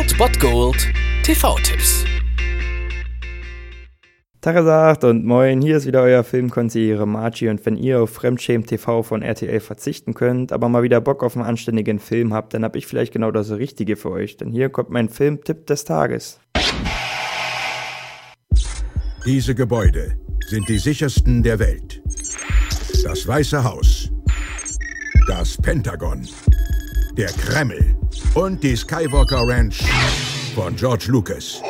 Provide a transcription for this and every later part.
Old Bot Gold TV-Tipps. Tagesacht und moin, hier ist wieder euer Filmkonsigliere Margie und wenn ihr auf Fremdschämen TV von RTL verzichten könnt, aber mal wieder Bock auf einen anständigen Film habt, dann hab ich vielleicht genau das Richtige für euch, denn hier kommt mein Filmtipp des Tages. Diese Gebäude sind die sichersten der Welt. Das Weiße Haus, das Pentagon, der Kreml und die Skywalker Ranch von George Lucas.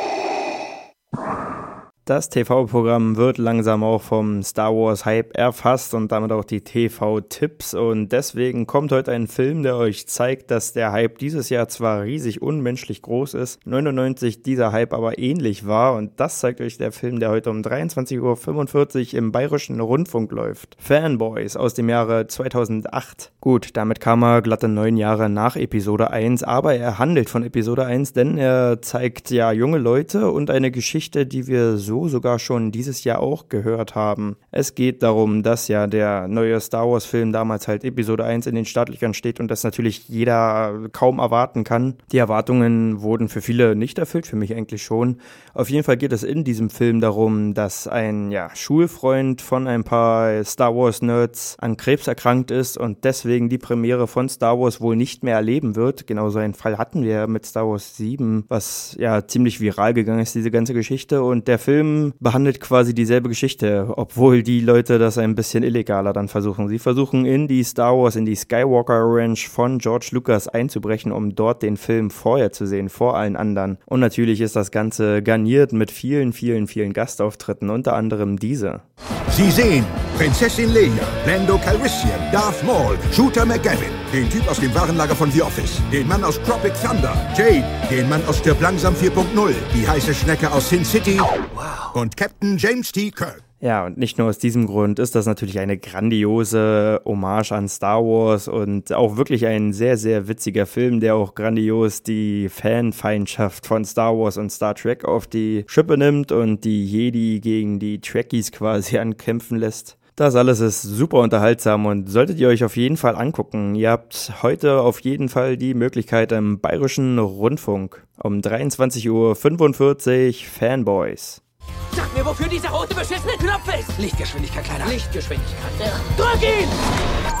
Das TV-Programm wird langsam auch vom Star Wars-Hype erfasst und damit auch die TV-Tipps. Und deswegen kommt heute ein Film, der euch zeigt, dass der Hype dieses Jahr zwar riesig unmenschlich groß ist, 99 dieser Hype aber ähnlich war. Und das zeigt euch der Film, der heute um 23.45 Uhr im Bayerischen Rundfunk läuft. Fanboys aus dem Jahre 2008. Gut, damit kam er glatte neun Jahre nach Episode 1, aber er handelt von Episode 1, denn er zeigt ja junge Leute und eine Geschichte, die wir so sogar schon dieses Jahr auch gehört haben. Es geht darum, dass ja der neue Star Wars Film damals halt Episode 1 in den Startlöchern steht und das natürlich jeder kaum erwarten kann. Die Erwartungen wurden für viele nicht erfüllt, für mich eigentlich schon. Auf jeden Fall geht es in diesem Film darum, dass ein ja, Schulfreund von ein paar Star Wars Nerds an Krebs erkrankt ist und deswegen die Premiere von Star Wars wohl nicht mehr erleben wird. Genauso einen Fall hatten wir mit Star Wars 7, was ja ziemlich viral gegangen ist, diese ganze Geschichte. Und der Film Film behandelt quasi dieselbe Geschichte, obwohl die Leute das ein bisschen illegaler dann versuchen. Sie versuchen in die Star Wars, in die Skywalker Ranch von George Lucas einzubrechen, um dort den Film vorher zu sehen, vor allen anderen. Und natürlich ist das Ganze garniert mit vielen, vielen, vielen Gastauftritten, unter anderem diese. Sie sehen Prinzessin Leia, Lando Calrissian, Darth Maul, Shooter McGavin, den Typ aus dem Warenlager von The Office, den Mann aus Tropic Thunder, Jade, den Mann aus Stirb Langsam 4.0, die heiße Schnecke aus Sin City wow. und Captain James T. Kirk. Ja, und nicht nur aus diesem Grund ist das natürlich eine grandiose Hommage an Star Wars und auch wirklich ein sehr, sehr witziger Film, der auch grandios die Fanfeindschaft von Star Wars und Star Trek auf die Schippe nimmt und die Jedi gegen die Trekkies quasi ankämpfen lässt. Das alles ist super unterhaltsam und solltet ihr euch auf jeden Fall angucken. Ihr habt heute auf jeden Fall die Möglichkeit im Bayerischen Rundfunk um 23.45 Uhr Fanboys. Sag mir, wofür dieser rote beschissene Knopf ist! Lichtgeschwindigkeit, Kleiner. Lichtgeschwindigkeit. Ja. Drück ihn!